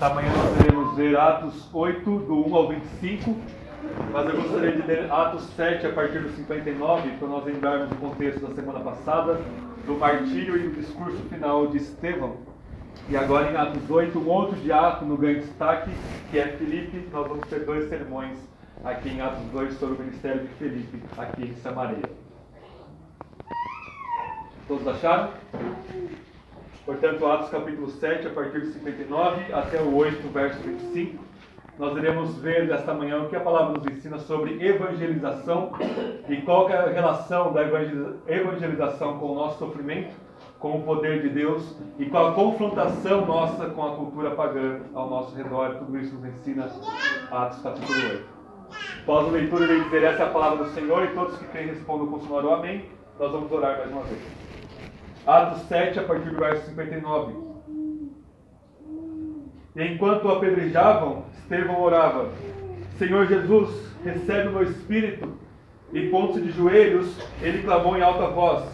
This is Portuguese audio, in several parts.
Esta manhã nós iremos ver Atos 8, do 1 ao 25, mas eu gostaria de ler Atos 7, a partir do 59, para nós lembrarmos o contexto da semana passada, do martírio e do discurso final de Estevão. E agora em Atos 8, um outro diácono ganha destaque, que é Filipe. Nós vamos ter dois sermões aqui em Atos 2 sobre o ministério de Filipe, aqui em Samaria. Todos acharam? Portanto, Atos capítulo 7, a partir do 59 até o 8, verso 25. Nós iremos ver nesta manhã o que a palavra nos ensina sobre evangelização e qual é a relação da evangelização com o nosso sofrimento, com o poder de Deus e com a confrontação nossa com a cultura pagã ao nosso redor. Tudo isso nos ensina Atos capítulo 8. Após a leitura, ele dizer: Essa é a palavra do Senhor, e todos que creem respondam com o Amém. Nós vamos orar mais uma vez. Atos 7, a partir do verso 59. E enquanto o apedrejavam, Estevão orava: Senhor Jesus, recebe o meu espírito. E pondo-se de joelhos, ele clamou em alta voz: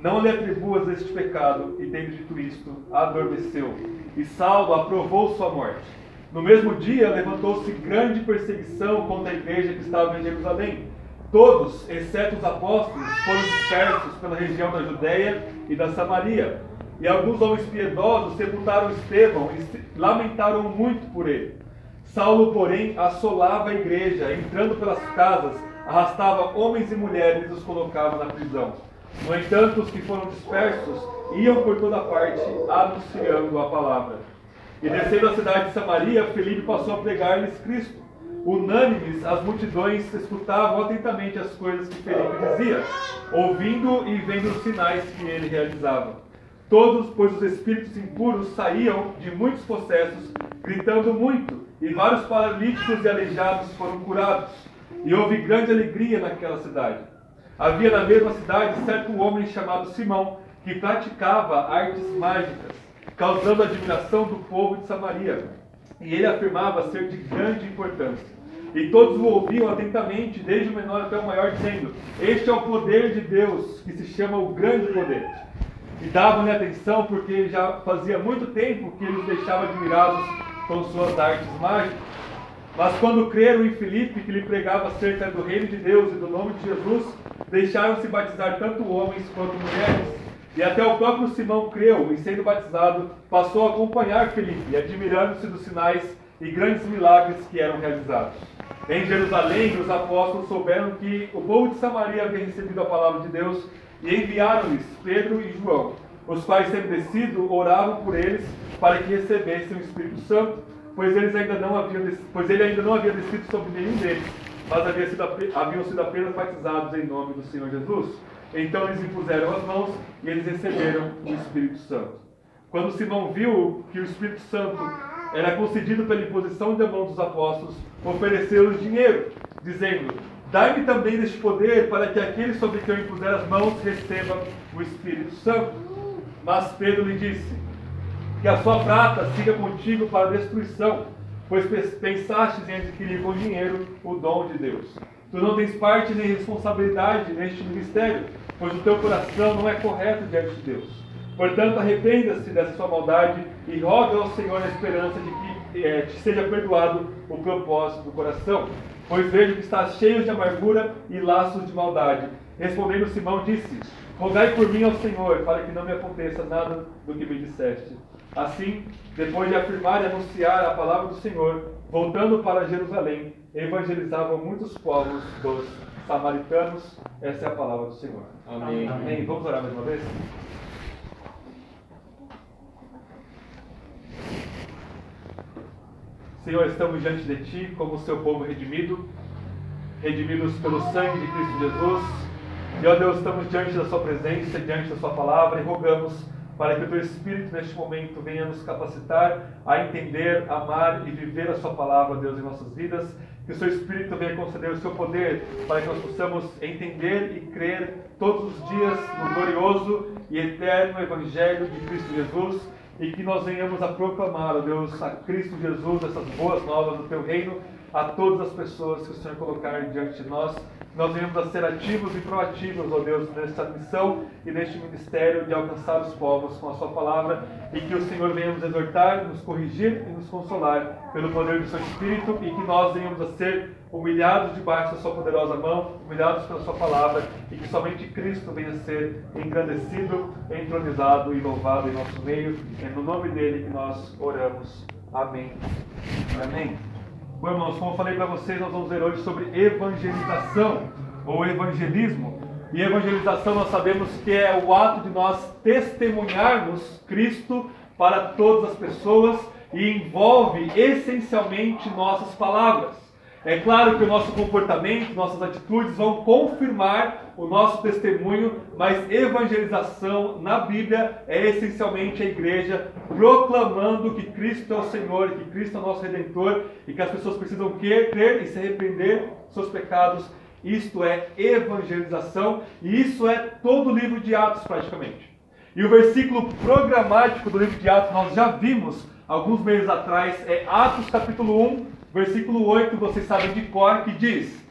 Não lhe atribuas este pecado. E tendo dito isto, adormeceu. E Saulo aprovou sua morte. No mesmo dia, levantou-se grande perseguição contra a igreja que estava em Jerusalém Todos, exceto os apóstolos, foram dispersos pela região da Judéia e da Samaria. E alguns homens piedosos sepultaram Estevão e lamentaram muito por ele. Saulo, porém, assolava a igreja, entrando pelas casas, arrastava homens e mulheres e os colocava na prisão. No entanto, os que foram dispersos iam por toda parte, anunciando a palavra. E descendo a cidade de Samaria, Felipe passou a pregar-lhes Cristo. Unânimes, as multidões escutavam atentamente as coisas que Felipe dizia, ouvindo e vendo os sinais que ele realizava. Todos, pois os espíritos impuros saíam de muitos processos, gritando muito, e vários paralíticos e aleijados foram curados. E houve grande alegria naquela cidade. Havia na mesma cidade certo homem chamado Simão, que praticava artes mágicas, causando admiração do povo de Samaria e ele afirmava ser de grande importância. E todos o ouviam atentamente, desde o menor até o maior, dizendo: Este é o poder de Deus, que se chama o grande poder. E davam-lhe atenção, porque já fazia muito tempo que ele os deixava admirados com suas artes mágicas. Mas quando creram em Filipe, que lhe pregava acerca do reino de Deus e do nome de Jesus, deixaram-se batizar tanto homens quanto mulheres. E até o próprio Simão creu e, sendo batizado, passou a acompanhar Felipe, admirando-se dos sinais e grandes milagres que eram realizados. Em Jerusalém, os apóstolos souberam que o povo de Samaria havia recebido a palavra de Deus e enviaram-lhes Pedro e João, os quais, sendo descido, oravam por eles para que recebessem o Espírito Santo, pois, eles ainda não haviam, pois ele ainda não havia descido sobre nenhum deles, mas havia sido, haviam sido apenas batizados em nome do Senhor Jesus. Então eles impuseram as mãos e eles receberam o Espírito Santo. Quando Simão viu que o Espírito Santo era concedido pela imposição de mão dos apóstolos, ofereceu-lhes dinheiro, dizendo: Dai-me também deste poder para que aquele sobre quem eu impuser as mãos receba o Espírito Santo. Mas Pedro lhe disse: Que a sua prata siga contigo para a destruição, pois pensastes em adquirir com dinheiro o dom de Deus. Tu não tens parte nem responsabilidade neste ministério, pois o teu coração não é correto diante de Deus. Portanto, arrependa-se dessa sua maldade e roga ao Senhor a esperança de que é, te seja perdoado o propósito do coração. Pois vejo que estás cheio de amargura e laços de maldade. Respondendo Simão, disse: Rogai por mim ao Senhor, para que não me aconteça nada do que me disseste. Assim, depois de afirmar e anunciar a palavra do Senhor, voltando para Jerusalém, evangelizavam muitos povos dos samaritanos. Essa é a palavra do Senhor. Amém. Amém. Vamos orar mais uma vez? Senhor, estamos diante de Ti como o seu povo redimido, redimidos pelo sangue de Cristo Jesus. E, ó Deus, estamos diante da Sua presença, diante da Sua palavra e rogamos para que o Teu Espírito neste momento venha nos capacitar a entender, amar e viver a Sua palavra, Deus, em nossas vidas que o seu Espírito venha conceder o seu poder para que nós possamos entender e crer todos os dias no glorioso e eterno Evangelho de Cristo Jesus e que nós venhamos a proclamar, ó Deus, a Cristo Jesus, essas boas novas do teu reino a todas as pessoas que o Senhor colocar diante de nós. Nós venhamos a ser ativos e proativos, ó Deus, nesta missão e neste ministério de alcançar os povos com a Sua palavra e que o Senhor venha nos exortar, nos corrigir e nos consolar pelo poder do Seu Espírito e que nós venhamos a ser humilhados debaixo da Sua poderosa mão, humilhados pela Sua palavra e que somente Cristo venha a ser engrandecido, entronizado e louvado em nosso meio. É no nome dele que nós oramos. Amém. Amém. Bom, irmãos, como eu falei para vocês, nós vamos ver hoje sobre evangelização ou evangelismo. E evangelização nós sabemos que é o ato de nós testemunharmos Cristo para todas as pessoas e envolve essencialmente nossas palavras. É claro que o nosso comportamento, nossas atitudes vão confirmar o nosso testemunho, mas evangelização na Bíblia é essencialmente a igreja proclamando que Cristo é o Senhor, que Cristo é o nosso Redentor e que as pessoas precisam crer e se arrepender dos seus pecados. Isto é evangelização e isso é todo o livro de Atos praticamente. E o versículo programático do livro de Atos nós já vimos alguns meses atrás, é Atos capítulo 1, versículo 8, vocês sabem de cor, que diz: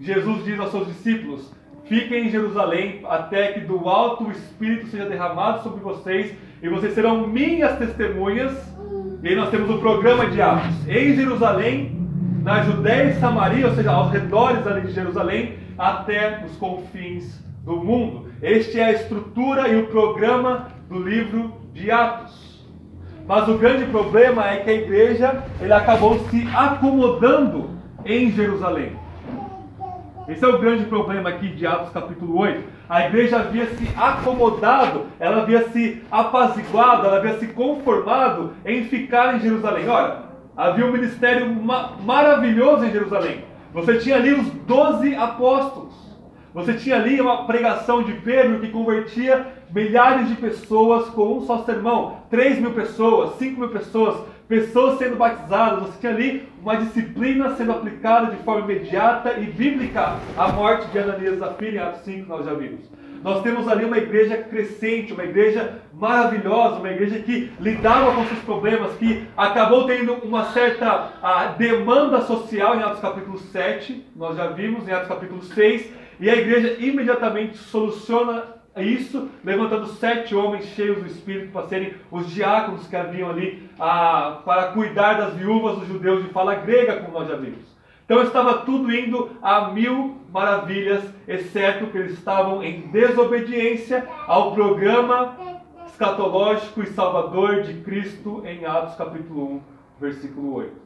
Jesus diz aos seus discípulos: Fiquem em Jerusalém até que do alto o Espírito seja derramado sobre vocês e vocês serão minhas testemunhas. E aí nós temos o programa de Atos em Jerusalém, na Judéia e Samaria, ou seja, aos redores ali de Jerusalém, até os confins do mundo. Este é a estrutura e o programa do livro de Atos. Mas o grande problema é que a igreja ele acabou se acomodando em Jerusalém. Esse é o grande problema aqui de Atos capítulo 8. A igreja havia se acomodado, ela havia se apaziguado, ela havia se conformado em ficar em Jerusalém. Olha, havia um ministério ma maravilhoso em Jerusalém. Você tinha ali os doze apóstolos. Você tinha ali uma pregação de Pedro que convertia milhares de pessoas com um só sermão. 3 mil pessoas, 5 mil pessoas, pessoas sendo batizadas. Você tinha ali uma disciplina sendo aplicada de forma imediata e bíblica. A morte de Ananias e Zafira em Atos 5 nós já vimos. Nós temos ali uma igreja crescente, uma igreja maravilhosa, uma igreja que lidava com seus problemas, que acabou tendo uma certa a, demanda social em Atos capítulo 7, nós já vimos em Atos capítulo 6, e a igreja imediatamente soluciona isso, levantando sete homens cheios do Espírito para serem os diáconos que haviam ali a, para cuidar das viúvas dos judeus de fala grega, como nós já vimos. Então estava tudo indo a mil maravilhas, exceto que eles estavam em desobediência ao programa escatológico e salvador de Cristo em Atos capítulo 1, versículo 8.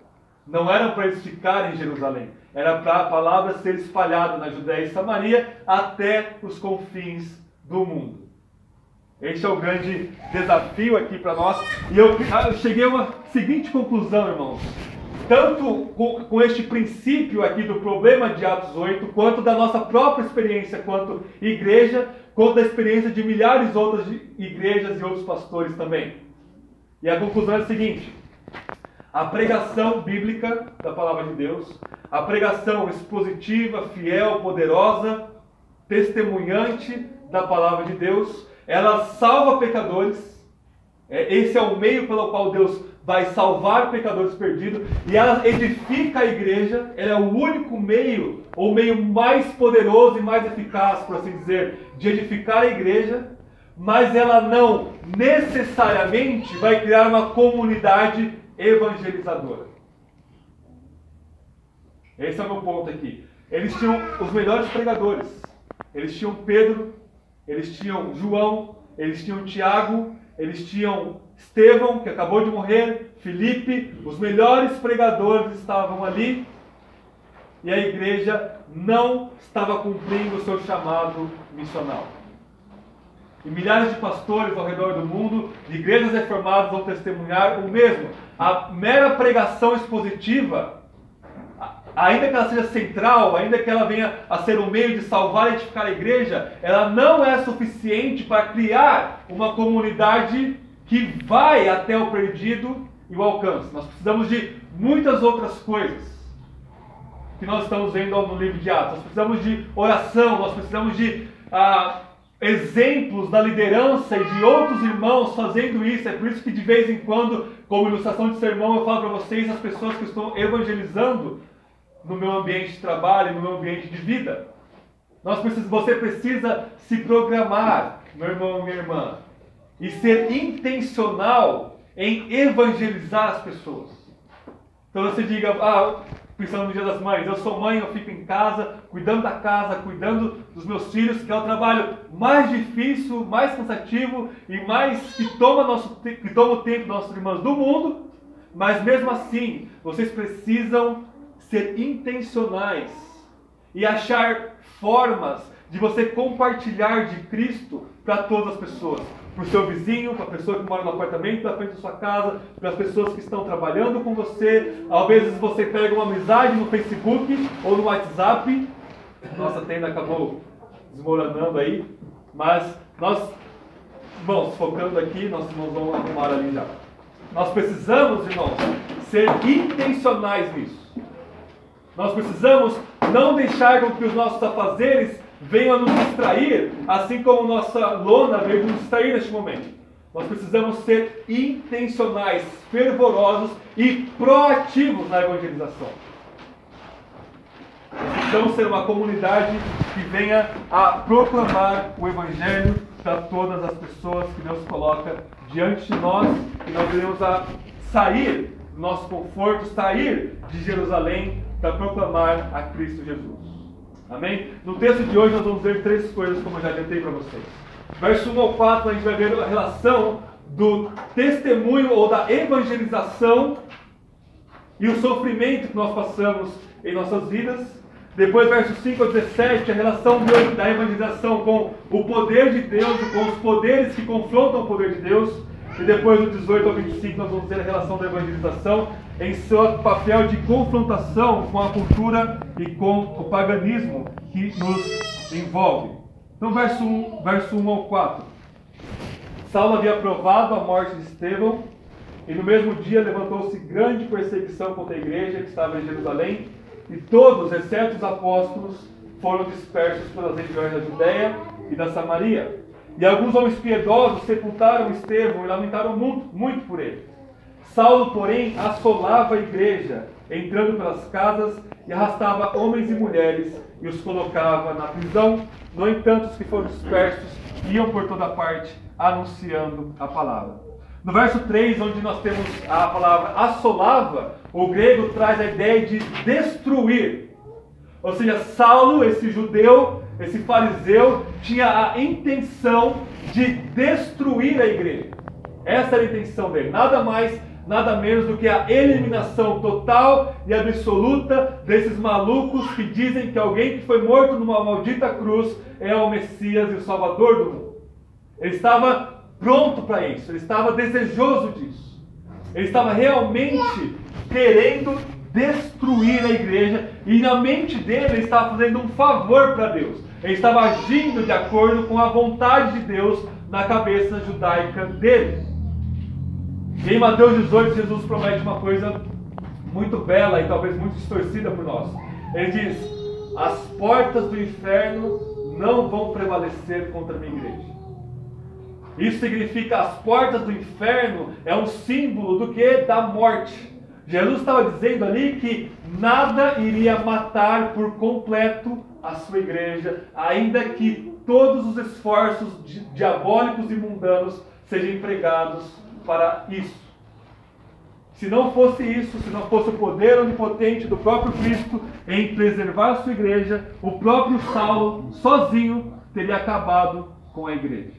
Não era para eles ficarem em Jerusalém, era para a palavra ser espalhada na Judéia e Samaria até os confins do mundo. Este é o grande desafio aqui para nós. E eu, eu, cheguei a uma seguinte conclusão, irmãos. Tanto com, com, este princípio aqui do problema de Atos 8, quanto da nossa própria experiência quanto igreja, quanto da experiência de milhares de outras igrejas e outros pastores também. E a conclusão é a seguinte: a pregação bíblica da palavra de Deus, a pregação expositiva, fiel, poderosa, testemunhante da palavra de Deus, ela salva pecadores. É, esse é o meio pelo qual Deus vai salvar pecadores perdidos e ela edifica a igreja. Ela é o único meio, ou meio mais poderoso e mais eficaz, por assim dizer, de edificar a igreja. Mas ela não necessariamente vai criar uma comunidade evangelizadora. Esse é o meu ponto aqui. Eles tinham os melhores pregadores. Eles tinham Pedro, eles tinham João, eles tinham Tiago, eles tinham Estevão, que acabou de morrer, Felipe, os melhores pregadores estavam ali. E a igreja não estava cumprindo o seu chamado missional. E milhares de pastores ao redor do mundo, de igrejas reformadas, vão testemunhar o mesmo. A mera pregação expositiva, ainda que ela seja central, ainda que ela venha a ser um meio de salvar e edificar a igreja, ela não é suficiente para criar uma comunidade que vai até o perdido e o alcance. Nós precisamos de muitas outras coisas que nós estamos vendo no livro de Atos. Nós precisamos de oração, nós precisamos de ah, exemplos da liderança e de outros irmãos fazendo isso. É por isso que de vez em quando, como ilustração de sermão, eu falo para vocês, as pessoas que estão evangelizando, no meu ambiente de trabalho, no meu ambiente de vida. Nós precisamos, você precisa se programar, meu irmão, minha irmã, e ser intencional em evangelizar as pessoas. Então você diga, ah, pensando no Dia das Mães, eu sou mãe, eu fico em casa, cuidando da casa, cuidando dos meus filhos, que é o trabalho mais difícil, mais cansativo e mais que toma, nosso, que toma o tempo das nossas irmãs do mundo, mas mesmo assim, vocês precisam ser intencionais e achar formas de você compartilhar de Cristo para todas as pessoas. Para o seu vizinho, para a pessoa que mora no apartamento da frente da sua casa, para as pessoas que estão trabalhando com você. Às vezes você pega uma amizade no Facebook ou no WhatsApp. Nossa tenda acabou desmoronando aí. Mas nós, bom, focando aqui, nós irmãos vão arrumar ali já. Nós precisamos, irmãos, ser intencionais nisso. Nós precisamos não deixar com que os nossos afazeres venham a nos distrair, assim como nossa lona veio nos distrair neste momento. Nós precisamos ser intencionais, fervorosos e proativos na evangelização. Precisamos ser uma comunidade que venha a proclamar o Evangelho para todas as pessoas que Deus coloca diante de nós e nós devemos a sair do nosso conforto, sair de Jerusalém para proclamar a Cristo Jesus. Amém? No texto de hoje nós vamos ver três coisas, como eu já adiantei para vocês. Verso 1 ao 4, a gente vai ver a relação do testemunho ou da evangelização e o sofrimento que nós passamos em nossas vidas. Depois, versos 5 a 17, a relação da evangelização com o poder de Deus e com os poderes que confrontam o poder de Deus. E depois, do 18 ao 25, nós vamos ver a relação da evangelização em seu papel de confrontação com a cultura e com o paganismo que nos envolve. Então, verso 1, verso 1 ao 4. Saulo havia aprovado a morte de Estevão, e no mesmo dia levantou-se grande perseguição contra a igreja que estava em Jerusalém, e todos, exceto os apóstolos, foram dispersos pelas regiões da Judéia e da Samaria. E alguns homens piedosos sepultaram Estevão e lamentaram muito, muito por ele. Saulo, porém, assolava a igreja, entrando pelas casas e arrastava homens e mulheres e os colocava na prisão. No entanto, os que foram dispersos iam por toda parte anunciando a palavra. No verso 3, onde nós temos a palavra assolava, o grego traz a ideia de destruir. Ou seja, Saulo, esse judeu, esse fariseu, tinha a intenção de destruir a igreja. Essa era a intenção dele. Nada mais nada menos do que a eliminação total e absoluta desses malucos que dizem que alguém que foi morto numa maldita cruz é o Messias e o Salvador do mundo. Ele estava pronto para isso, ele estava desejoso disso. Ele estava realmente querendo destruir a igreja e na mente dele ele estava fazendo um favor para Deus. Ele estava agindo de acordo com a vontade de Deus na cabeça judaica dele. E em Mateus 18, Jesus promete uma coisa muito bela e talvez muito distorcida por nós. Ele diz: As portas do inferno não vão prevalecer contra a minha igreja. Isso significa as portas do inferno é um símbolo do que? Da morte. Jesus estava dizendo ali que nada iria matar por completo a sua igreja, ainda que todos os esforços diabólicos e mundanos sejam empregados para isso. Se não fosse isso, se não fosse o poder onipotente do próprio Cristo em preservar a sua igreja, o próprio Saulo, sozinho, teria acabado com a igreja.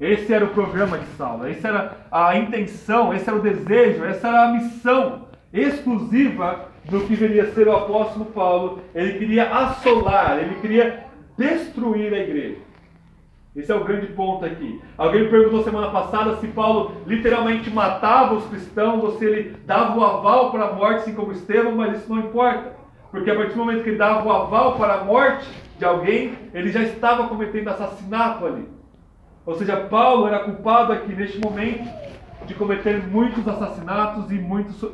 Esse era o programa de Saulo, essa era a intenção, esse era o desejo, essa era a missão exclusiva do que viria a ser o apóstolo Paulo. Ele queria assolar, ele queria destruir a igreja. Esse é o grande ponto aqui. Alguém me perguntou semana passada se Paulo literalmente matava os cristãos ou se ele dava o aval para a morte, assim como Estevão, mas isso não importa. Porque a partir do momento que ele dava o aval para a morte de alguém, ele já estava cometendo assassinato ali. Ou seja, Paulo era culpado aqui neste momento de cometer muitos assassinatos e,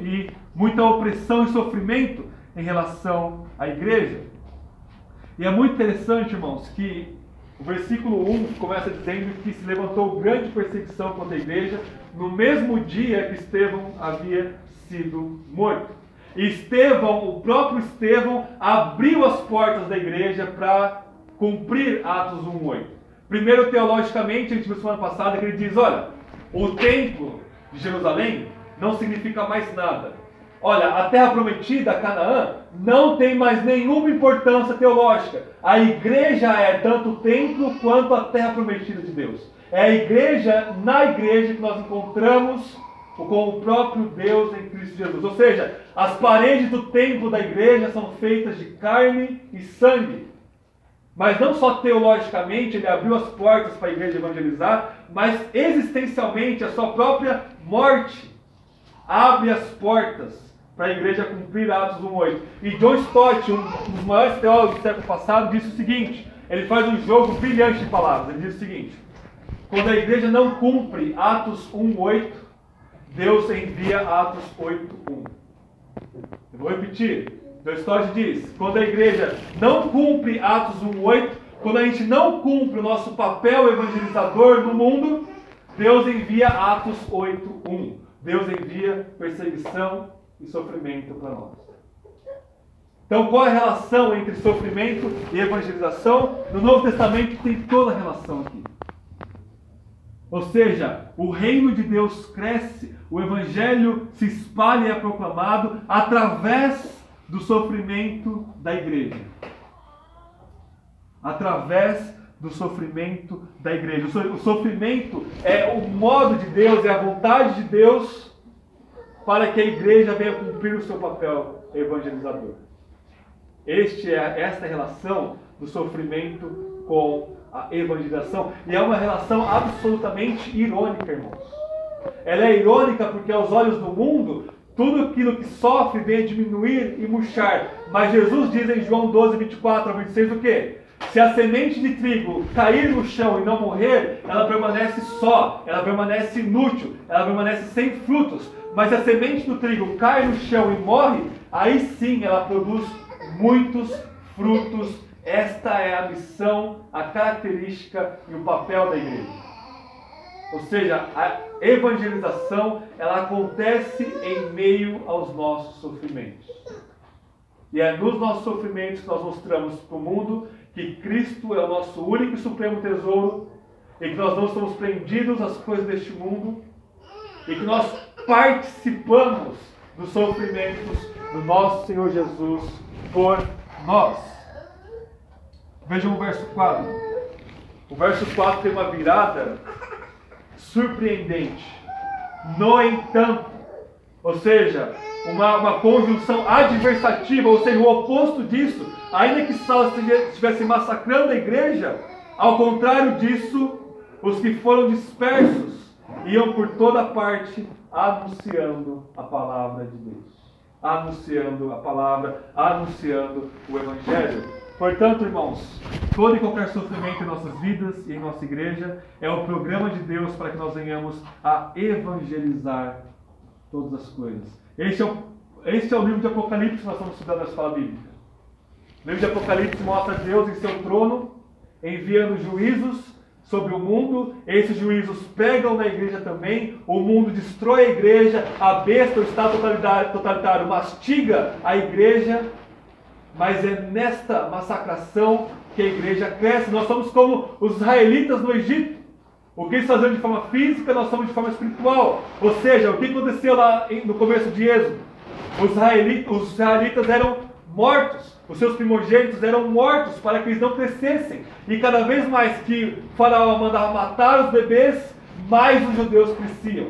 e muita opressão e sofrimento em relação à igreja. E é muito interessante, irmãos, que o versículo 1 começa dizendo que se levantou grande perseguição contra a igreja no mesmo dia que Estevão havia sido morto. Estevão, o próprio Estevão, abriu as portas da igreja para cumprir Atos 1:8. Primeiro, teologicamente, a gente viu semana passada que ele diz: olha, o templo de Jerusalém não significa mais nada. Olha, a terra prometida, Canaã, não tem mais nenhuma importância teológica. A igreja é tanto o templo quanto a terra prometida de Deus. É a igreja, na igreja, que nós encontramos com o próprio Deus em Cristo Jesus. Ou seja, as paredes do templo da igreja são feitas de carne e sangue. Mas não só teologicamente ele abriu as portas para a igreja evangelizar, mas existencialmente a sua própria morte abre as portas para a igreja cumprir Atos 1.8. E John Stott, um dos maiores teólogos do século passado, disse o seguinte, ele faz um jogo brilhante de palavras, ele diz o seguinte, quando a igreja não cumpre Atos 1.8, Deus envia Atos 8.1. Eu vou repetir. John Stott diz, quando a igreja não cumpre Atos 1.8, quando a gente não cumpre o nosso papel evangelizador no mundo, Deus envia Atos 8.1. Deus envia perseguição, e sofrimento para nós. Então, qual é a relação entre sofrimento e evangelização? No Novo Testamento tem toda a relação aqui. Ou seja, o reino de Deus cresce, o evangelho se espalha e é proclamado através do sofrimento da igreja. Através do sofrimento da igreja. O sofrimento é o modo de Deus, é a vontade de Deus para que a igreja venha cumprir o seu papel evangelizador. Este é esta relação do sofrimento com a evangelização e é uma relação absolutamente irônica, irmãos. Ela é irônica porque aos olhos do mundo tudo aquilo que sofre vem a diminuir e murchar. Mas Jesus diz em João 12, 24 a 26 o quê? Se a semente de trigo cair no chão e não morrer, ela permanece só, ela permanece inútil, ela permanece sem frutos. Mas se a semente do trigo cai no chão e morre, aí sim ela produz muitos frutos. Esta é a missão, a característica e o papel da igreja. Ou seja, a evangelização ela acontece em meio aos nossos sofrimentos. E é nos nossos sofrimentos que nós mostramos para o mundo que Cristo é o nosso único e supremo tesouro e que nós não estamos prendidos às coisas deste mundo e que nós participamos dos sofrimentos do nosso Senhor Jesus por nós. Vejam o verso 4. O verso 4 tem uma virada surpreendente. No entanto, ou seja, uma, uma conjunção adversativa, ou seja, o oposto disso, ainda que Saulo estivesse massacrando a igreja, ao contrário disso, os que foram dispersos iam por toda parte anunciando a palavra de Deus. Anunciando a palavra, anunciando o Evangelho. Portanto, irmãos, todo e qualquer sofrimento em nossas vidas e em nossa igreja é o programa de Deus para que nós venhamos a evangelizar todas as coisas. Este é o, este é o livro de Apocalipse que nós estamos estudando na escola bíblica. O livro de Apocalipse mostra Deus em seu trono, enviando juízos sobre o mundo, esses juízos pegam na igreja também, o mundo destrói a igreja, a besta, o Estado totalitário, mastiga a igreja, mas é nesta massacração que a igreja cresce. Nós somos como os israelitas no Egito. O que eles faziam de forma física, nós somos de forma espiritual. Ou seja, o que aconteceu lá no começo de Êxodo? Os israelitas eram mortos. Os seus primogênitos eram mortos para que eles não crescessem. E cada vez mais que Faraó mandava matar os bebês, mais os judeus cresciam.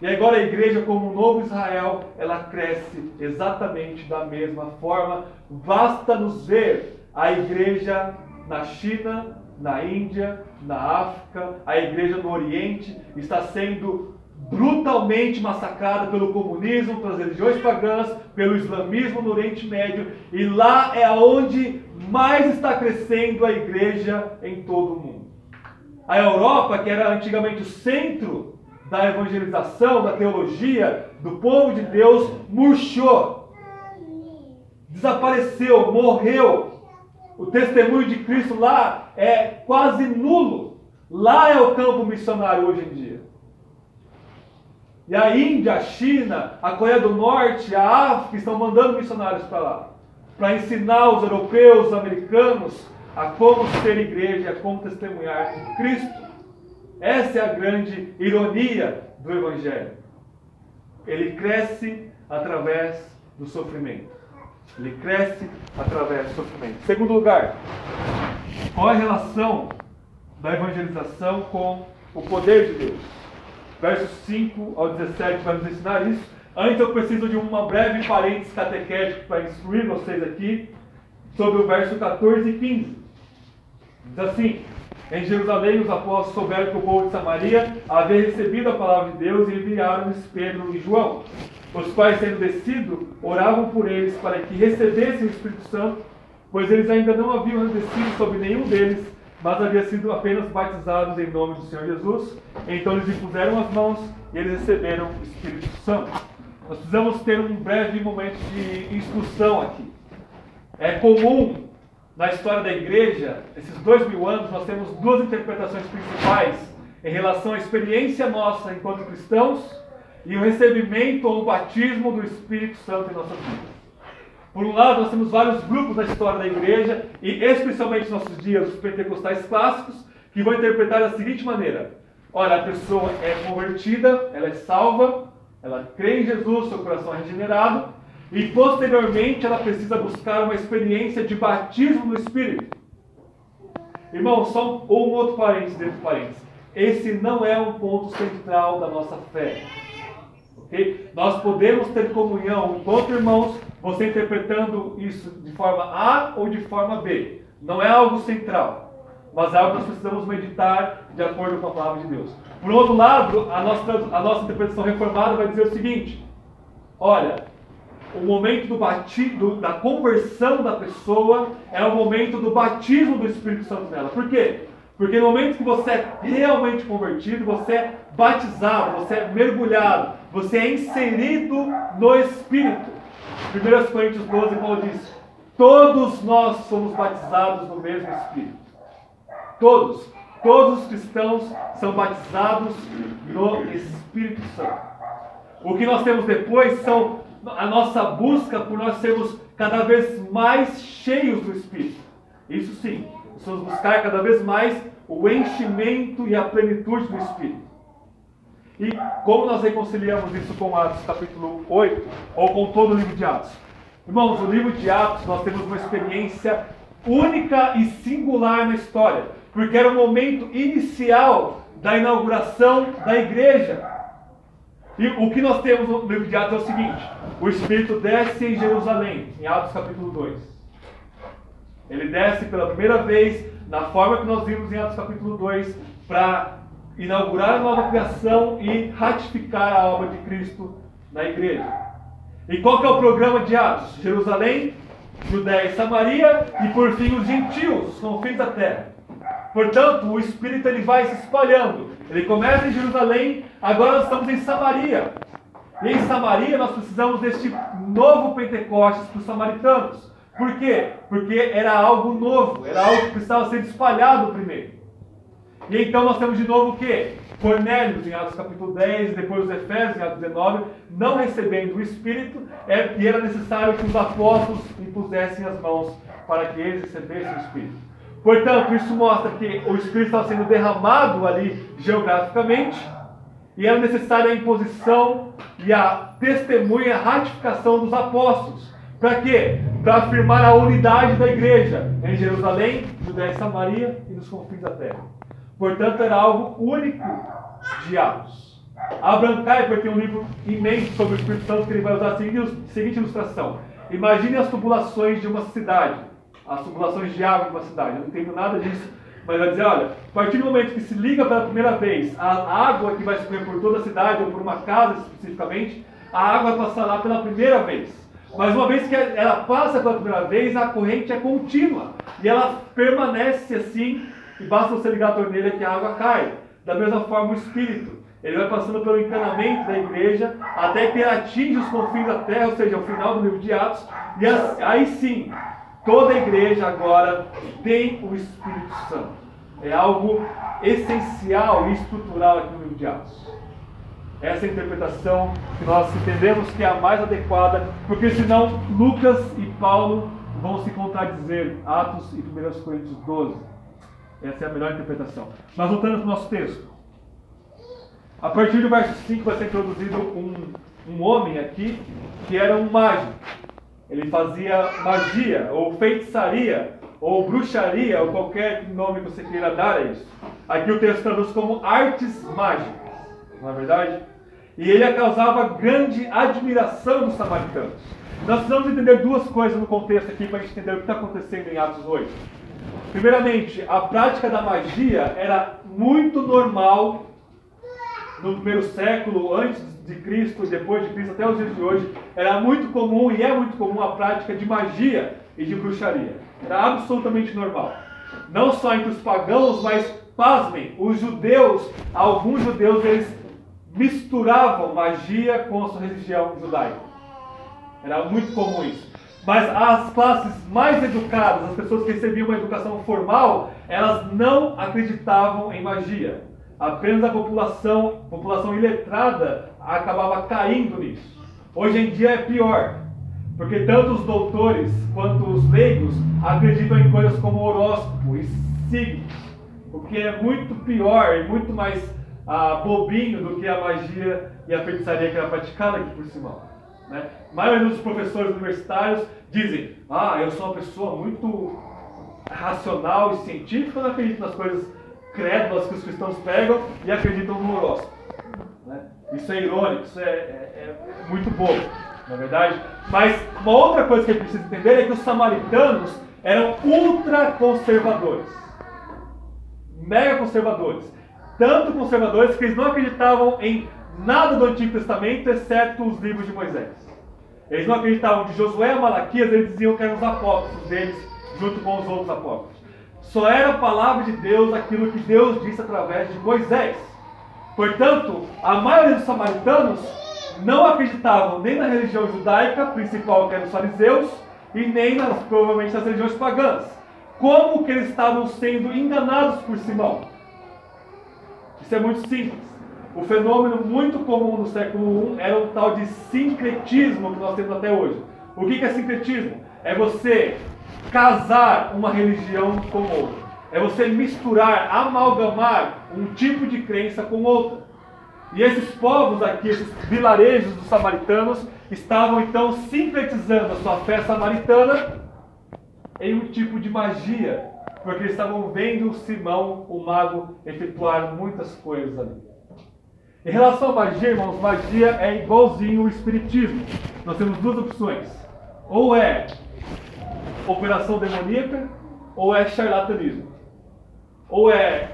E agora a igreja, como um novo Israel, ela cresce exatamente da mesma forma. Basta nos ver a igreja na China, na Índia, na África, a igreja no Oriente está sendo brutalmente massacrada pelo comunismo, pelas religiões pagãs, pelo islamismo no Oriente Médio, e lá é onde mais está crescendo a igreja em todo o mundo. A Europa, que era antigamente o centro da evangelização, da teologia, do povo de Deus, murchou, desapareceu, morreu. O testemunho de Cristo lá é quase nulo. Lá é o campo missionário hoje em dia. E a Índia, a China, a Coreia do Norte, a África estão mandando missionários para lá, para ensinar os europeus, os americanos, a como ser igreja, a como testemunhar Cristo. Essa é a grande ironia do Evangelho. Ele cresce através do sofrimento. Ele cresce através do sofrimento. Segundo lugar, qual é a relação da evangelização com o poder de Deus? Versos 5 ao 17 vai nos ensinar isso. Antes eu preciso de uma breve parênteses catequético para instruir vocês aqui sobre o verso 14 e 15. Diz assim: Em Jerusalém os apóstolos souberam que o povo de Samaria havia recebido a palavra de Deus e enviaram-lhes Pedro e João, os quais, sendo descido, oravam por eles para que recebessem o Espírito Santo, pois eles ainda não haviam descido sobre nenhum deles mas havia sido apenas batizados em nome do Senhor Jesus. Então eles impuseram as mãos e eles receberam o Espírito Santo. Nós precisamos ter um breve momento de instrução aqui. É comum na história da igreja, esses dois mil anos, nós temos duas interpretações principais em relação à experiência nossa enquanto cristãos e o recebimento ou o batismo do Espírito Santo em nossas vidas. Por um lado, nós temos vários grupos na história da igreja, e especialmente nos nossos dias, os pentecostais clássicos, que vão interpretar da seguinte maneira: olha, a pessoa é convertida, ela é salva, ela crê em Jesus, seu coração é regenerado, e posteriormente ela precisa buscar uma experiência de batismo no Espírito. Irmão, só um, ou um outro parênteses dentro do parênteses. Esse não é um ponto central da nossa fé. Okay? Nós podemos ter comunhão enquanto irmãos, você interpretando isso de forma A ou de forma B. Não é algo central, mas é algo que nós precisamos meditar de acordo com a palavra de Deus. Por outro lado, a nossa, a nossa interpretação reformada vai dizer o seguinte: olha, o momento do batido, da conversão da pessoa é o momento do batismo do Espírito Santo nela. Por quê? Porque no momento que você é realmente convertido, você é batizado, você é mergulhado, você é inserido no Espírito. 1 Coríntios 12, Paulo diz: Todos nós somos batizados no mesmo Espírito. Todos. Todos os cristãos são batizados no Espírito Santo. O que nós temos depois são a nossa busca por nós sermos cada vez mais cheios do Espírito. Isso sim, precisamos buscar cada vez mais o enchimento e a plenitude do Espírito. E como nós reconciliamos isso com Atos capítulo 8, ou com todo o livro de Atos? Irmãos, no livro de Atos nós temos uma experiência única e singular na história, porque era o momento inicial da inauguração da igreja. E o que nós temos no livro de Atos é o seguinte: o Espírito desce em Jerusalém, em Atos capítulo 2. Ele desce pela primeira vez, na forma que nós vimos em Atos capítulo 2, para inaugurar a nova criação e ratificar a obra de Cristo na igreja. E qual que é o programa de Atos? Jerusalém, Judéia e Samaria e por fim os gentios, os confins da terra. Portanto, o Espírito ele vai se espalhando. Ele começa em Jerusalém, agora nós estamos em Samaria. E em Samaria nós precisamos deste novo Pentecostes para os samaritanos. Por quê? Porque era algo novo, era algo que precisava ser espalhado primeiro. E então nós temos de novo o quê? Cornélios em Atos capítulo 10, depois os Efésios em Atos 19, não recebendo o Espírito, é, e era necessário que os apóstolos impusessem as mãos para que eles recebessem o Espírito. Portanto, isso mostra que o Espírito estava sendo derramado ali geograficamente, e era necessária a imposição e a testemunha, a ratificação dos apóstolos. Para quê? Para afirmar a unidade da igreja em Jerusalém, Judéia e Samaria e nos confins da terra. Portanto, era algo único de Atos. Abraham Kuyper tem um livro imenso sobre o Espírito Santo que ele vai usar a seguinte ilustração. Imagine as tubulações de uma cidade, as tubulações de água de uma cidade. Eu não entendo nada disso, mas vai dizer, olha, a partir do momento que se liga pela primeira vez a água que vai escorrer por toda a cidade ou por uma casa especificamente, a água vai passar lá pela primeira vez. Mas uma vez que ela passa pela primeira vez, a corrente é contínua e ela permanece assim e basta você ligar a torneira que a água cai. Da mesma forma, o Espírito. Ele vai passando pelo encanamento da igreja até que ele atinge os confins da terra, ou seja, o final do livro de Atos. E aí sim, toda a igreja agora tem o Espírito Santo. É algo essencial e estrutural aqui no livro de Atos. Essa é interpretação que nós entendemos que é a mais adequada, porque senão Lucas e Paulo vão se contradizer. Atos e 1 Coríntios 12. Essa é a melhor interpretação. Mas voltando para o nosso texto. A partir do verso 5 vai ser introduzido um, um homem aqui que era um mágico. Ele fazia magia, ou feitiçaria, ou bruxaria, ou qualquer nome que você queira dar a isso. Aqui o texto traduz como artes mágicas, não é verdade? E ele causava grande admiração dos samaritanos. Nós precisamos entender duas coisas no contexto aqui para a gente entender o que está acontecendo em Atos 8. Primeiramente, a prática da magia era muito normal no primeiro século, antes de Cristo e depois de Cristo, até os dias de hoje. Era muito comum e é muito comum a prática de magia e de bruxaria. Era absolutamente normal. Não só entre os pagãos, mas, pasmem, os judeus, alguns judeus, eles misturavam magia com a sua religião judaica. Era muito comum isso. Mas as classes mais educadas, as pessoas que recebiam uma educação formal, elas não acreditavam em magia. Apenas a população, população iletrada acabava caindo nisso. Hoje em dia é pior, porque tanto os doutores quanto os leigos acreditam em coisas como horóscopo e signos, o que é muito pior e muito mais ah, bobinho do que a magia e a feitiçaria que era praticada aqui por Simão. Né? A maioria dos professores universitários dizem: Ah, eu sou uma pessoa muito racional e científica, não acredito nas coisas crédulas que os cristãos pegam e acreditam no horóscopo. Né? Isso é irônico, isso é, é, é muito bobo, na é verdade. Mas uma outra coisa que a gente precisa entender é que os samaritanos eram ultra conservadores, mega conservadores. Tanto conservadores que eles não acreditavam em nada do Antigo Testamento, exceto os livros de Moisés. Eles não acreditavam de Josué a Malaquias, eles diziam que eram os apócrifos deles, junto com os outros apócrifos. Só era a palavra de Deus aquilo que Deus disse através de Moisés. Portanto, a maioria dos samaritanos não acreditavam nem na religião judaica principal, que eram os fariseus, e nem nas, provavelmente nas religiões pagãs. Como que eles estavam sendo enganados por Simão? Isso é muito simples. O fenômeno muito comum no século I era o tal de sincretismo que nós temos até hoje. O que é sincretismo? É você casar uma religião com outra. É você misturar, amalgamar um tipo de crença com outra. E esses povos aqui, esses vilarejos dos samaritanos, estavam então sincretizando a sua fé samaritana em um tipo de magia, porque eles estavam vendo Simão, o mago, efetuar muitas coisas ali. Em relação à magia, irmãos, magia é igualzinho o espiritismo. Nós temos duas opções. Ou é operação demoníaca, ou é charlatanismo. Ou é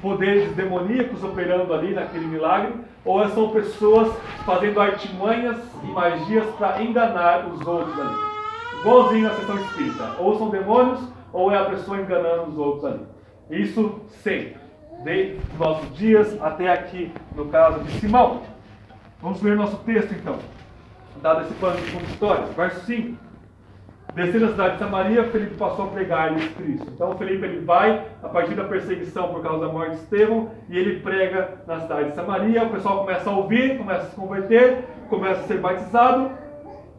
poderes demoníacos operando ali naquele milagre, ou é são pessoas fazendo artimanhas e magias para enganar os outros ali. Igualzinho na sessão espírita. Ou são demônios, ou é a pessoa enganando os outros ali. Isso sempre desde os nossos dias até aqui, no caso de Simão. Vamos ler nosso texto então, dado esse plano de história. Verso 5. Descendo a cidade de Samaria, Felipe passou a pregar-lhes Cristo. Então Felipe ele vai, a partir da perseguição por causa da morte de Estevão, e ele prega na cidade de Samaria. O pessoal começa a ouvir, começa a se converter, começa a ser batizado.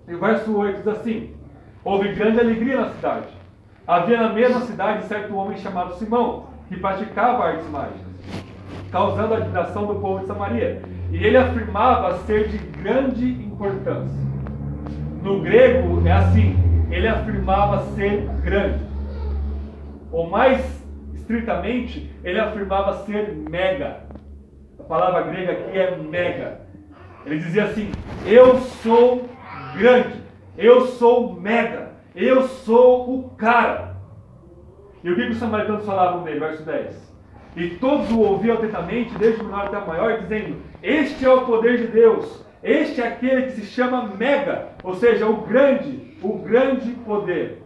E o verso 8 diz assim: Houve grande alegria na cidade. Havia na mesma cidade certo homem chamado Simão, que praticava artes mágicas, causando a admiração do povo de Samaria. E ele afirmava ser de grande importância. No grego é assim, ele afirmava ser grande. Ou mais estritamente, ele afirmava ser mega. A palavra grega aqui é mega. Ele dizia assim: Eu sou grande, eu sou mega, eu sou o cara. E o que os samaritanos falavam dele? Verso 10. E todos o ouviam atentamente, desde o menor até o maior, dizendo: Este é o poder de Deus, este é aquele que se chama Mega, ou seja, o grande, o grande poder.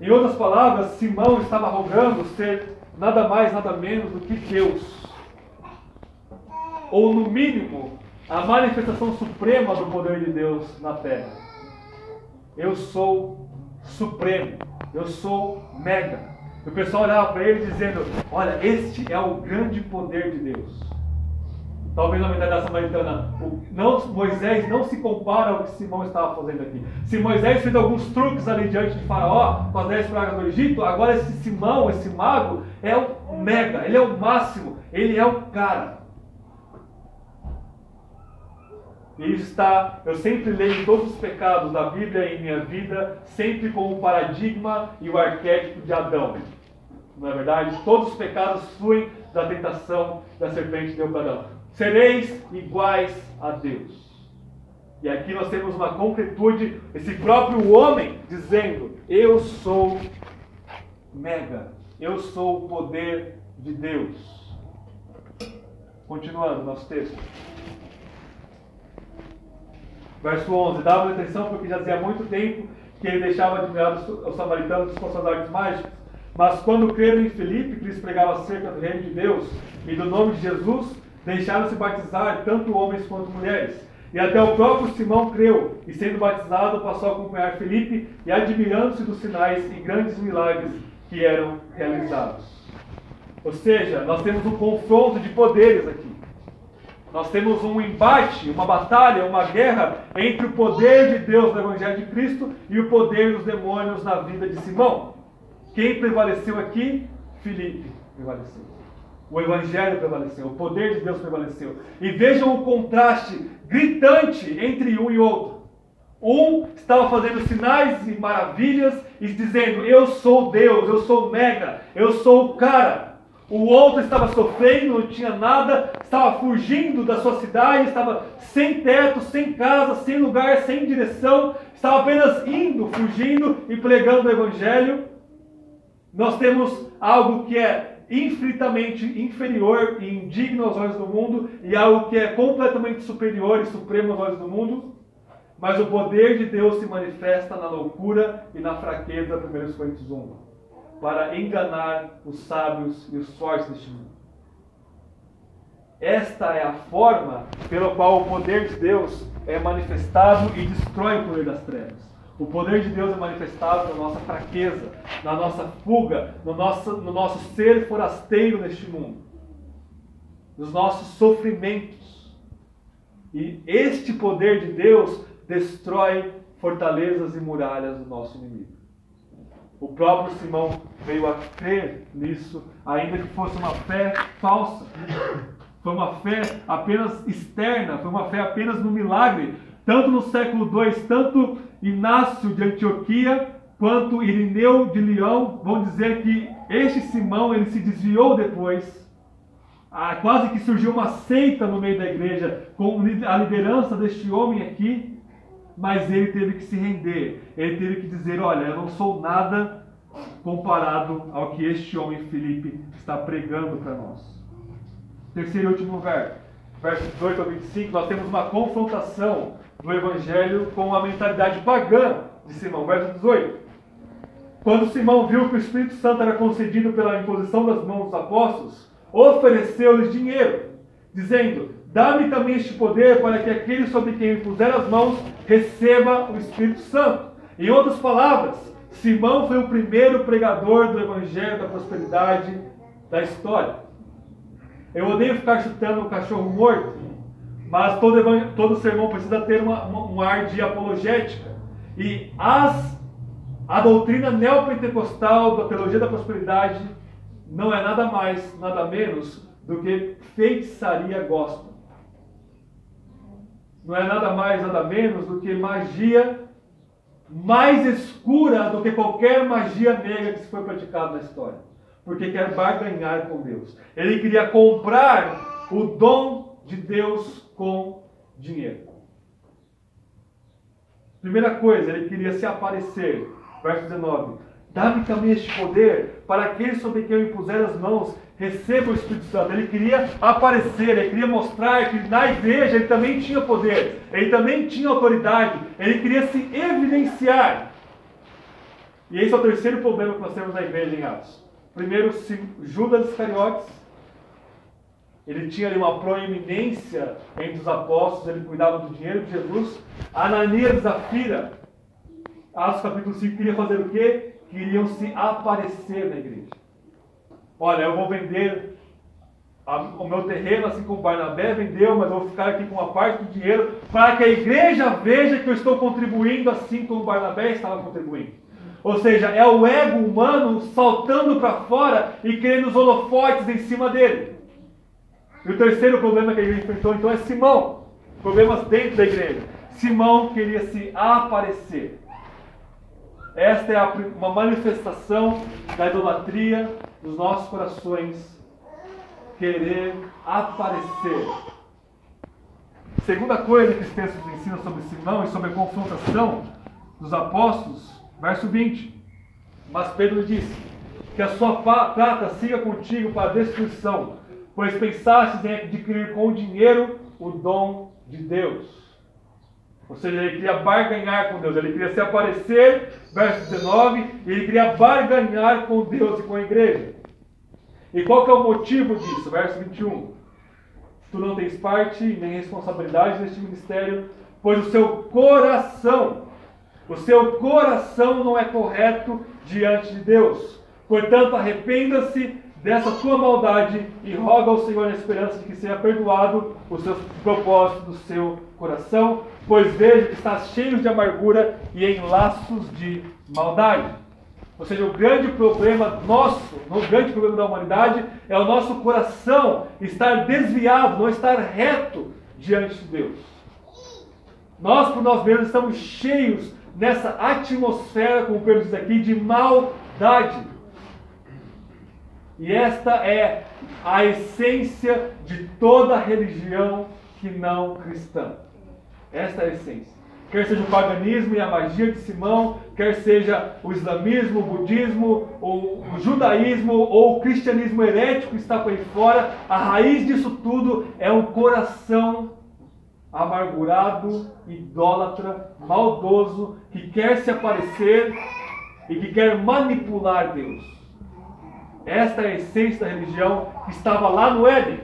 Em outras palavras, Simão estava rogando ser nada mais, nada menos do que Deus. Ou, no mínimo, a manifestação suprema do poder de Deus na terra. Eu sou supremo. Eu sou mega. O pessoal olhava para ele dizendo: Olha, este é o grande poder de Deus. Talvez na mentalidade samaritana, o, não, Moisés não se compara ao que Simão estava fazendo aqui. Se Moisés fez alguns truques ali diante de Faraó, com as 10 pragas do Egito, agora esse Simão, esse mago, é o mega, ele é o máximo, ele é o cara. E está, eu sempre leio todos os pecados da Bíblia em minha vida, sempre com o paradigma e o arquétipo de Adão. Não é verdade? Todos os pecados fluem da tentação da serpente para Adão. Sereis iguais a Deus. E aqui nós temos uma concretude, esse próprio homem dizendo: Eu sou mega, eu sou o poder de Deus. Continuando nosso texto. Verso 11: Dava atenção porque já fazia muito tempo que ele deixava admirado os samaritanos com suas artes mágicas. Mas quando creram em Filipe, que lhes pregava acerca do reino de Deus e do nome de Jesus, deixaram-se batizar tanto homens quanto mulheres. E até o próprio Simão creu, e sendo batizado, passou a acompanhar Filipe e admirando-se dos sinais e grandes milagres que eram realizados. Ou seja, nós temos um confronto de poderes aqui. Nós temos um embate, uma batalha, uma guerra entre o poder de Deus no Evangelho de Cristo e o poder dos demônios na vida de Simão. Quem prevaleceu aqui? Filipe prevaleceu. O Evangelho prevaleceu, o poder de Deus prevaleceu. E vejam o contraste gritante entre um e outro. Um estava fazendo sinais e maravilhas e dizendo: Eu sou Deus, eu sou mega, eu sou o cara. O outro estava sofrendo, não tinha nada, estava fugindo da sua cidade, estava sem teto, sem casa, sem lugar, sem direção, estava apenas indo, fugindo e pregando o Evangelho. Nós temos algo que é infinitamente inferior e indigno aos olhos do mundo e algo que é completamente superior e supremo aos olhos do mundo. Mas o poder de Deus se manifesta na loucura e na fraqueza, 1 Coríntios 1 para enganar os sábios e os fortes deste mundo. Esta é a forma pela qual o poder de Deus é manifestado e destrói o poder das trevas. O poder de Deus é manifestado na nossa fraqueza, na nossa fuga, no nosso, no nosso ser forasteiro neste mundo, nos nossos sofrimentos. E este poder de Deus destrói fortalezas e muralhas do nosso inimigo. O próprio Simão veio a crer nisso, ainda que fosse uma fé falsa. Foi uma fé apenas externa, foi uma fé apenas no milagre. Tanto no século II, tanto Inácio de Antioquia quanto Irineu de Leão vão dizer que este Simão ele se desviou depois. Ah, quase que surgiu uma seita no meio da igreja com a liderança deste homem aqui mas ele teve que se render. Ele teve que dizer: Olha, eu não sou nada comparado ao que este homem Felipe está pregando para nós. Terceiro e último verso, verso 18 ao 25, nós temos uma confrontação do Evangelho com a mentalidade pagã de Simão. Verso 18. Quando Simão viu que o Espírito Santo era concedido pela imposição das mãos dos apóstolos, ofereceu-lhes dinheiro, dizendo: Dá-me também este poder para que aquele sobre quem me puser as mãos receba o Espírito Santo. Em outras palavras, Simão foi o primeiro pregador do Evangelho da prosperidade da história. Eu odeio ficar chutando um cachorro morto, mas todo, todo sermão precisa ter uma, uma, um ar de apologética. E as, a doutrina neopentecostal da teologia da prosperidade não é nada mais, nada menos do que feitiçaria gospel não é nada mais, nada menos do que magia mais escura do que qualquer magia negra que se foi praticada na história. Porque quer barganhar com Deus. Ele queria comprar o dom de Deus com dinheiro. Primeira coisa, ele queria se aparecer. Verso 19. Dá-me também este poder para aquele sobre quem eu impuser as mãos receba o Espírito Santo. Ele queria aparecer, ele queria mostrar que na igreja ele também tinha poder, ele também tinha autoridade, ele queria se evidenciar. E esse é o terceiro problema que nós temos na igreja em Atos. Primeiro, Judas Iscariotes, ele tinha ali uma proeminência entre os apóstolos, ele cuidava do dinheiro de Jesus. Ananias e Zafira, Atos capítulo 5, queria fazer o quê? Queriam se aparecer na igreja. Olha, eu vou vender o meu terreno, assim como Barnabé vendeu, mas eu vou ficar aqui com uma parte do dinheiro para que a igreja veja que eu estou contribuindo assim como Barnabé estava contribuindo. Ou seja, é o ego humano saltando para fora e querendo os holofotes em cima dele. E o terceiro problema que a igreja enfrentou então é Simão. Problemas dentro da igreja. Simão queria se aparecer. Esta é uma manifestação da idolatria dos nossos corações querer aparecer. Segunda coisa que esse texto nos ensina sobre Simão e sobre a confrontação dos apóstolos, verso 20. Mas Pedro disse: Que a sua prata siga contigo para a destruição, pois pensastes em adquirir com dinheiro o dom de Deus. Ou seja, ele queria barganhar com Deus, ele queria se aparecer, verso 19, e ele queria barganhar com Deus e com a igreja. E qual que é o motivo disso? Verso 21. Tu não tens parte nem responsabilidade neste ministério, pois o seu coração, o seu coração não é correto diante de Deus. Portanto, arrependa-se dessa tua maldade e roga ao Senhor na esperança de que seja perdoado os seus propósitos do seu coração, pois vejo que estás cheio de amargura e em laços de maldade. Ou seja, o grande problema nosso, o grande problema da humanidade é o nosso coração estar desviado, não estar reto diante de Deus. Nós, por nós mesmos, estamos cheios nessa atmosfera, como Pedro diz aqui, de maldade. E esta é a essência de toda religião que não cristã. Esta é a essência quer seja o paganismo e a magia de Simão, quer seja o islamismo, o budismo, ou o judaísmo ou o cristianismo herético que está por aí fora, a raiz disso tudo é um coração amargurado, idólatra, maldoso, que quer se aparecer e que quer manipular Deus. Esta é a essência da religião que estava lá no Éden.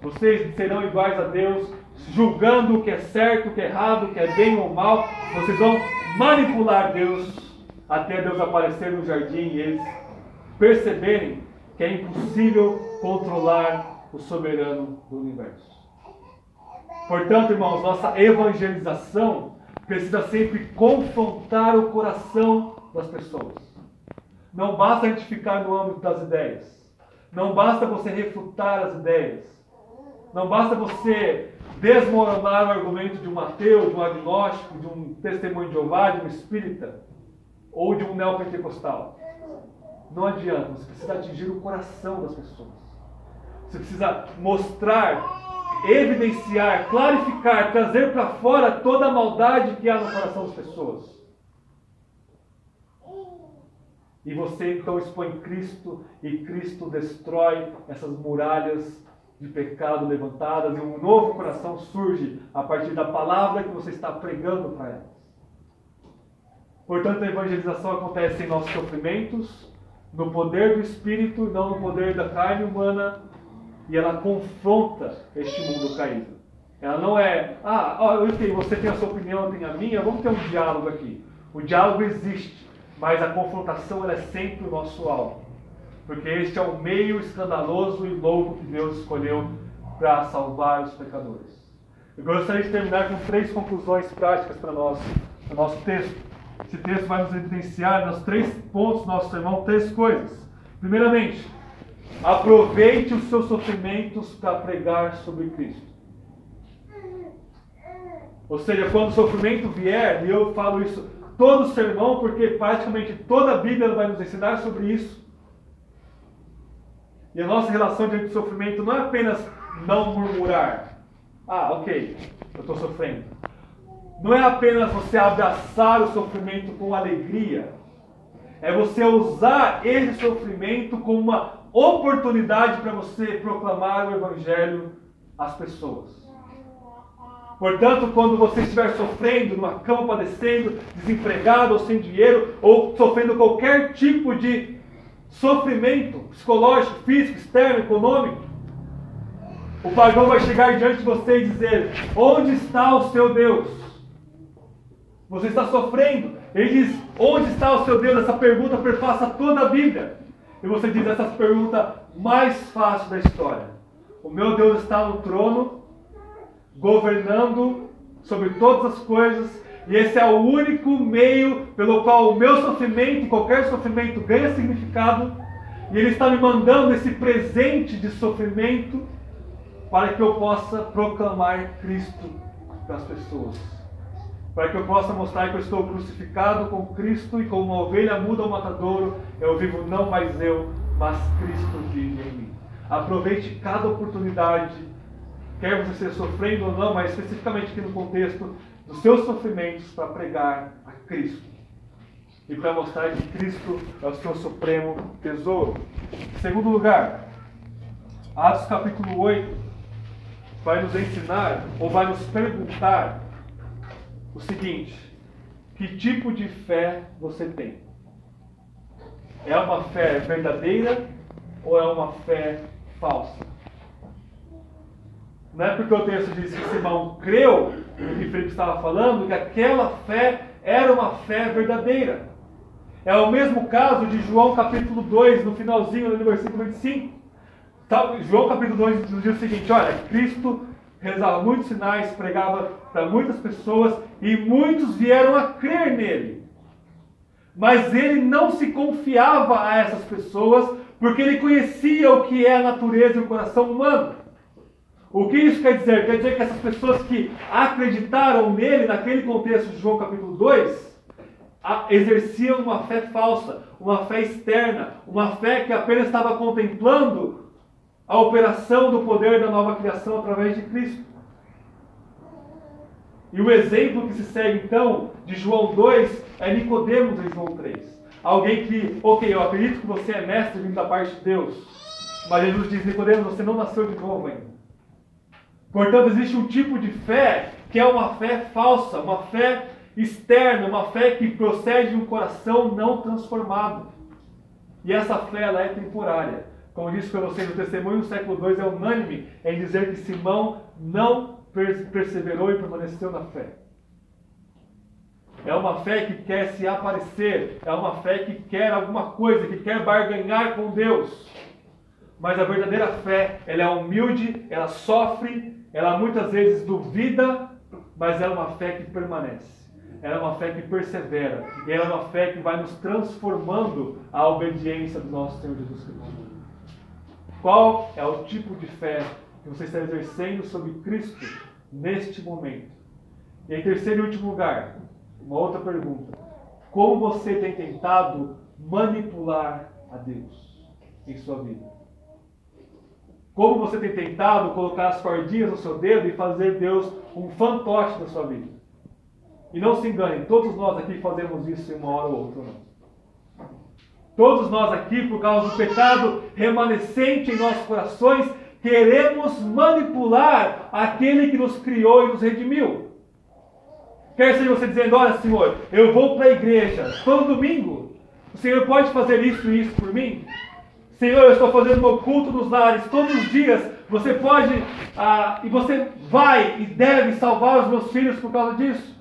Vocês serão iguais a Deus, julgando o que é certo, o que é errado, o que é bem ou mal. Vocês vão manipular Deus até Deus aparecer no jardim e eles perceberem que é impossível controlar o soberano do universo. Portanto, irmãos, nossa evangelização precisa sempre confrontar o coração das pessoas. Não basta a gente ficar no âmbito das ideias. Não basta você refutar as ideias. Não basta você desmoronar o argumento de um ateu, de um agnóstico, de um testemunho de Jeová, de um espírita ou de um neopentecostal. Não adianta, você precisa atingir o coração das pessoas. Você precisa mostrar, evidenciar, clarificar, trazer para fora toda a maldade que há no coração das pessoas. E você então expõe Cristo e Cristo destrói essas muralhas de pecado levantadas e um novo coração surge a partir da palavra que você está pregando para elas. Portanto, a evangelização acontece em nossos sofrimentos, no poder do Espírito e não no poder da carne humana, e ela confronta este mundo caído. Ela não é, ah, ok, você tem a sua opinião, eu tenho a minha, vamos ter um diálogo aqui. O diálogo existe, mas a confrontação é sempre o nosso alvo porque este é o meio escandaloso e louco que Deus escolheu para salvar os pecadores. Eu gostaria de terminar com três conclusões práticas para nós, no nosso texto. Esse texto vai nos evidenciar nos três pontos do nosso sermão três coisas. Primeiramente, aproveite os seus sofrimentos para pregar sobre Cristo. Ou seja, quando o sofrimento vier, e eu falo isso todo sermão, porque praticamente toda a Bíblia vai nos ensinar sobre isso. E a nossa relação diante do sofrimento não é apenas não murmurar. Ah, ok, eu estou sofrendo. Não é apenas você abraçar o sofrimento com alegria. É você usar esse sofrimento como uma oportunidade para você proclamar o Evangelho às pessoas. Portanto, quando você estiver sofrendo, numa cama padecendo, desempregado ou sem dinheiro, ou sofrendo qualquer tipo de sofrimento psicológico, físico, externo, econômico, o pagão vai chegar diante de você e dizer: Onde está o seu Deus? Você está sofrendo. Ele diz: Onde está o seu Deus? Essa pergunta perpassa toda a Bíblia. E você diz essa pergunta mais fácil da história: O meu Deus está no trono, governando sobre todas as coisas, e esse é o único meio pelo qual o meu sofrimento, qualquer sofrimento, ganha significado, e Ele está me mandando esse presente de sofrimento para que eu possa proclamar Cristo para as pessoas. Para que eu possa mostrar que eu estou crucificado com Cristo e como uma ovelha muda ao matadouro, eu vivo não mais eu, mas Cristo vive em mim. Aproveite cada oportunidade, quer você esteja sofrendo ou não, mas especificamente aqui no contexto dos seus sofrimentos, para pregar a Cristo. E para mostrar que Cristo é o seu supremo tesouro. Segundo lugar, Atos capítulo 8 vai nos ensinar ou vai nos perguntar o seguinte: que tipo de fé você tem? É uma fé verdadeira ou é uma fé falsa? Não é porque o texto diz que Simão creu no que Felipe estava falando, que aquela fé era uma fé verdadeira. É o mesmo caso de João capítulo 2, no finalzinho do versículo 25. João capítulo 2 nos diz o seguinte: olha, Cristo realizava muitos sinais, pregava para muitas pessoas e muitos vieram a crer nele. Mas ele não se confiava a essas pessoas porque ele conhecia o que é a natureza e o coração humano. O que isso quer dizer? Quer dizer que essas pessoas que acreditaram nele, naquele contexto de João capítulo 2, exerciam uma fé falsa, uma fé externa, uma fé que apenas estava contemplando a operação do poder da nova criação através de Cristo. E o exemplo que se segue então de João 2 é Nicodemos em João 3. Alguém que, ok, eu acredito que você é mestre vindo da parte de Deus, mas Jesus diz, Nicodemos, você não nasceu de novo ainda. Portanto, existe um tipo de fé que é uma fé falsa, uma fé externa, uma fé que procede de um coração não transformado. E essa fé ela é temporária. Como disse para vocês, o testemunho do século II é unânime em dizer que Simão não perseverou e permaneceu na fé. É uma fé que quer se aparecer, é uma fé que quer alguma coisa, que quer barganhar com Deus. Mas a verdadeira fé, ela é humilde, ela sofre, ela muitas vezes duvida, mas é uma fé que permanece. Ela é uma fé que persevera. E ela é uma fé que vai nos transformando à obediência do nosso Senhor Jesus Cristo. Qual é o tipo de fé que você está exercendo sobre Cristo neste momento? E em terceiro e último lugar, uma outra pergunta. Como você tem tentado manipular a Deus em sua vida? Como você tem tentado colocar as cordinhas no seu dedo e fazer Deus um fantoche da sua vida? E não se engane, todos nós aqui fazemos isso em uma hora ou outra. Não. Todos nós aqui, por causa do pecado remanescente em nossos corações, queremos manipular aquele que nos criou e nos redimiu. Quer seja você dizendo: Olha, Senhor, eu vou para a igreja todo domingo. O Senhor pode fazer isso e isso por mim? Senhor, eu estou fazendo meu culto nos lares todos os dias. Você pode ah, e você vai e deve salvar os meus filhos por causa disso.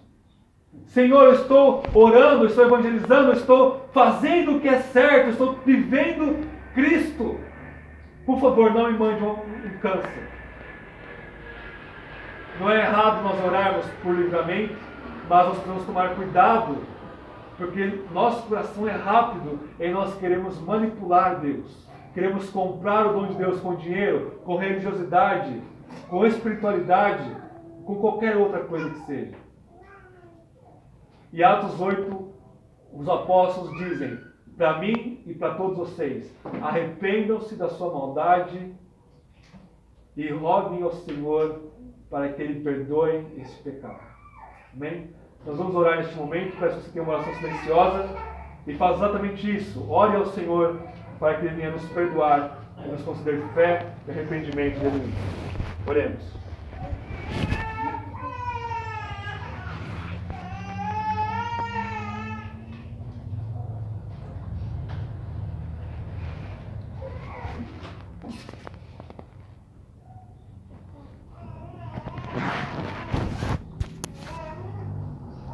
Senhor, eu estou orando, estou evangelizando, estou fazendo o que é certo, estou vivendo Cristo. Por favor, não me mande um, um câncer. Não é errado nós orarmos por livramento, mas nós precisamos tomar cuidado, porque nosso coração é rápido e nós queremos manipular Deus. Queremos comprar o dom de Deus com dinheiro, com religiosidade, com espiritualidade, com qualquer outra coisa que seja. E Atos 8, os apóstolos dizem para mim e para todos vocês: arrependam-se da sua maldade e roguem ao Senhor para que Ele perdoe esse pecado. Amém? Nós vamos orar neste momento, peço que você tenha uma oração silenciosa e faz exatamente isso. Ore ao Senhor para que Ele venha nos perdoar e nos conceder fé e arrependimento de Oremos.